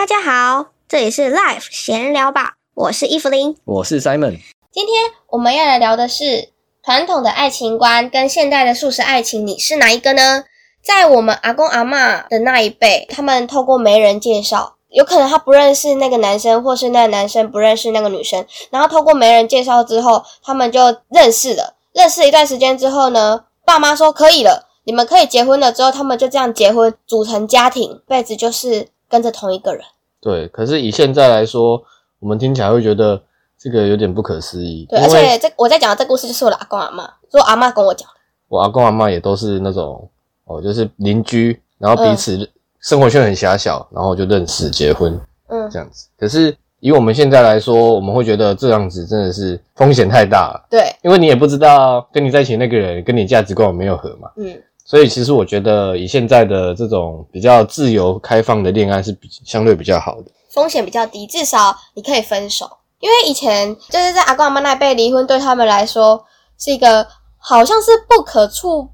大家好，这里是 Life 闲聊吧，我是伊芙琳，我是 Simon。今天我们要来聊的是传统的爱情观跟现代的素食爱情，你是哪一个呢？在我们阿公阿嬷的那一辈，他们透过媒人介绍，有可能他不认识那个男生，或是那个男生不认识那个女生，然后透过媒人介绍之后，他们就认识了。认识一段时间之后呢，爸妈说可以了，你们可以结婚了。之后他们就这样结婚，组成家庭，辈子就是跟着同一个人。对，可是以现在来说，我们听起来会觉得这个有点不可思议。对，而且这我在讲的这故事就是我的阿公阿妈，是我阿妈跟我讲的。我阿公阿妈也都是那种哦，就是邻居，然后彼此生活圈很狭小，然后就认识结婚，嗯，这样子。可是。以我们现在来说，我们会觉得这样子真的是风险太大了。对，因为你也不知道跟你在一起那个人跟你价值观有没有合嘛。嗯，所以其实我觉得以现在的这种比较自由开放的恋爱是比相对比较好的，风险比较低，至少你可以分手。因为以前就是在阿公阿妈那辈，离婚对他们来说是一个好像是不可触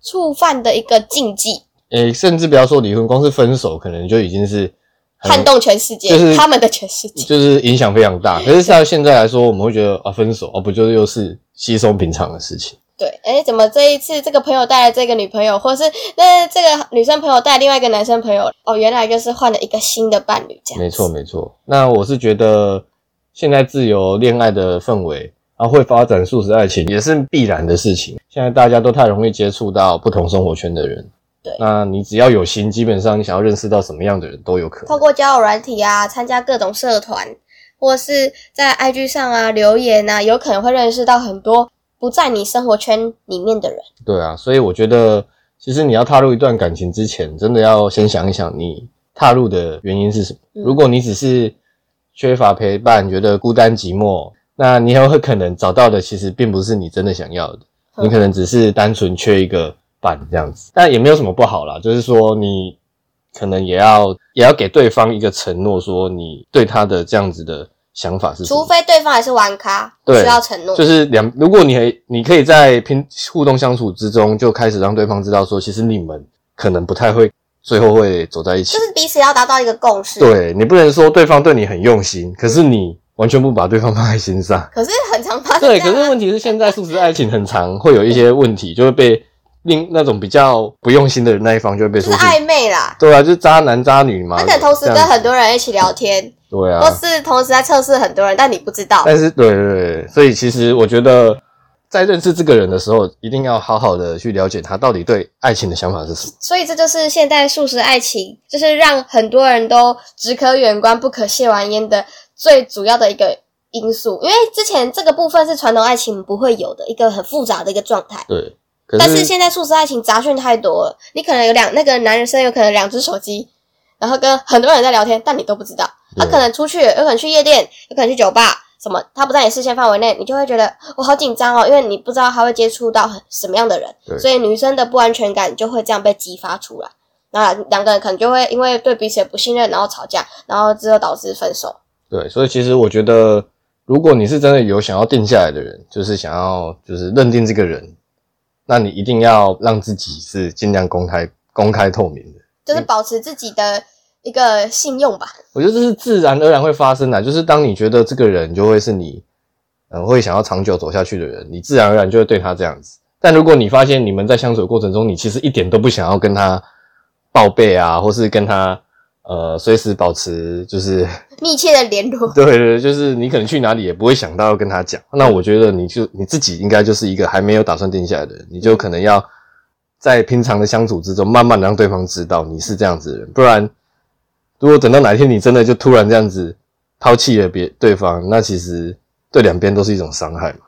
触犯的一个禁忌。诶，甚至不要说离婚，光是分手可能就已经是。撼动全世界，就是他们的全世界，就是影响非常大。可是 像现在来说，我们会觉得啊，分手哦，不就是又是稀松平常的事情？对，哎，怎么这一次这个朋友带了这个女朋友，或是那这个女生朋友带另外一个男生朋友，哦，原来就是换了一个新的伴侣，这样。没错，没错。那我是觉得，现在自由恋爱的氛围，然后会发展素食爱情，也是必然的事情。现在大家都太容易接触到不同生活圈的人。对，那你只要有心，基本上你想要认识到什么样的人都有可能。透过交友软体啊，参加各种社团，或是在 IG 上啊留言啊，有可能会认识到很多不在你生活圈里面的人。对啊，所以我觉得，其实你要踏入一段感情之前，真的要先想一想，你踏入的原因是什么。如果你只是缺乏陪伴，觉得孤单寂寞，那你很可能找到的其实并不是你真的想要的，你可能只是单纯缺一个。伴这样子，但也没有什么不好啦。就是说，你可能也要也要给对方一个承诺，说你对他的这样子的想法是。除非对方还是玩咖，需要承诺。就是两，如果你你可以在拼互动相处之中，就开始让对方知道说，其实你们可能不太会最后会走在一起。就是彼此要达到一个共识。对你不能说对方对你很用心，可是你完全不把对方放在心上。可是很常发生。对，可是问题是现在素食爱情很长，会有一些问题，就会被。另那种比较不用心的那一方就会被说暧昧啦，对啊，就是渣男渣女嘛。他可能同时跟很多人一起聊天，对啊，或是同时在测试很多人，但你不知道。但是，对对对，所以其实我觉得，在认识这个人的时候，一定要好好的去了解他到底对爱情的想法是什么。所以这就是现代素食爱情，就是让很多人都只可远观不可亵玩焉的最主要的一个因素。因为之前这个部分是传统爱情不会有的一个很复杂的一个状态。对。但是现在素食爱情杂讯太多了，你可能有两那个男人生有可能两只手机，然后跟很多人在聊天，但你都不知道。他可能出去，有可能去夜店，有可能去酒吧，什么他不在你视线范围内，你就会觉得我好紧张哦，因为你不知道他会接触到什么样的人，所以女生的不安全感就会这样被激发出来。那两个人可能就会因为对彼此的不信任，然后吵架，然后之后导致分手。对，所以其实我觉得，如果你是真的有想要定下来的人，就是想要就是认定这个人。那你一定要让自己是尽量公开、公开透明的，就是保持自己的一个信用吧。我觉得这是自然而然会发生的，就是当你觉得这个人就会是你，嗯，会想要长久走下去的人，你自然而然就会对他这样子。但如果你发现你们在相处的过程中，你其实一点都不想要跟他报备啊，或是跟他。呃，随时保持就是密切的联络。对对，就是你可能去哪里也不会想到要跟他讲。那我觉得你就你自己应该就是一个还没有打算定下来的人，你就可能要在平常的相处之中，慢慢的让对方知道你是这样子的人。不然，如果等到哪一天你真的就突然这样子抛弃了别对方，那其实对两边都是一种伤害嘛。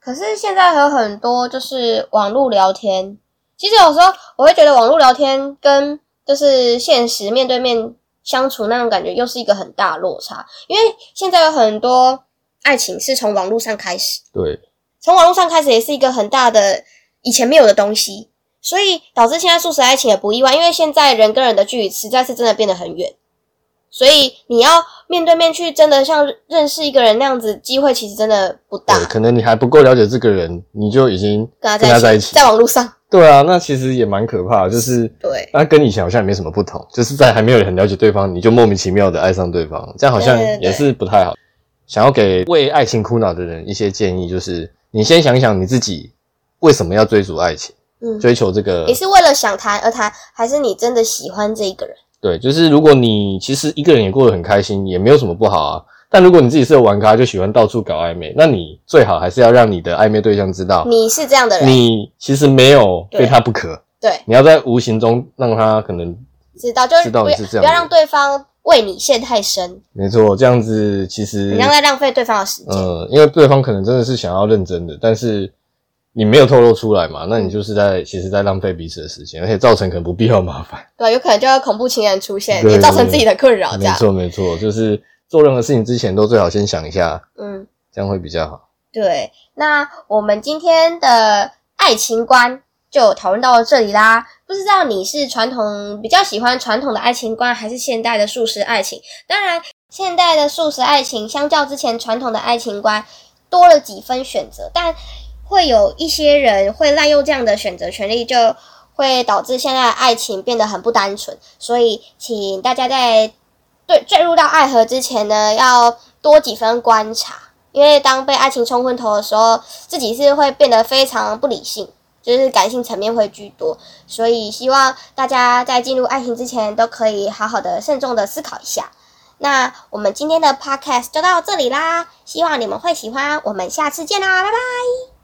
可是现在有很多就是网络聊天，其实有时候我会觉得网络聊天跟。就是现实面对面相处那种感觉，又是一个很大落差。因为现在有很多爱情是从网络上开始，对，从网络上开始也是一个很大的以前没有的东西，所以导致现在素食爱情也不意外。因为现在人跟人的距离实在是真的变得很远，所以你要面对面去真的像认识一个人那样子，机会其实真的不大对，。可能你还不够了解这个人，你就已经跟他在一起。在网络上，对啊，那其实也蛮可怕的，就是对那跟以前好像也没什么不同，就是在还没有很了解对方，你就莫名其妙的爱上对方，这样好像也是不太好。想要给为爱情苦恼的人一些建议，就是你先想想你自己为什么要追逐爱情，嗯，追求这个你是为了想谈而谈，还是你真的喜欢这一个人？对，就是如果你其实一个人也过得很开心，也没有什么不好啊。但如果你自己是个玩咖，就喜欢到处搞暧昧，那你最好还是要让你的暧昧对象知道，你是这样的人，你其实没有非他不可。对，你要在无形中让他可能知道就是知道不要你是这样不要让对方为你陷太深，没错，这样子其实你像在浪费对方的时间。嗯，因为对方可能真的是想要认真的，但是你没有透露出来嘛，那你就是在其实在浪费彼此的时间，而且造成可能不必要的麻烦。对，有可能就会恐怖情人出现，也造成自己的困扰，没错，没错，就是做任何事情之前都最好先想一下，嗯，这样会比较好。对。那我们今天的爱情观就讨论到这里啦。不知道你是传统比较喜欢传统的爱情观，还是现代的素食爱情？当然，现代的素食爱情相较之前传统的爱情观多了几分选择，但会有一些人会滥用这样的选择权利，就会导致现在的爱情变得很不单纯。所以，请大家在对坠入到爱河之前呢，要多几分观察，因为当被爱情冲昏头的时候，自己是会变得非常不理性，就是感性层面会居多。所以，希望大家在进入爱情之前，都可以好好的慎重的思考一下。那我们今天的 podcast 就到这里啦，希望你们会喜欢，我们下次见啦，拜拜。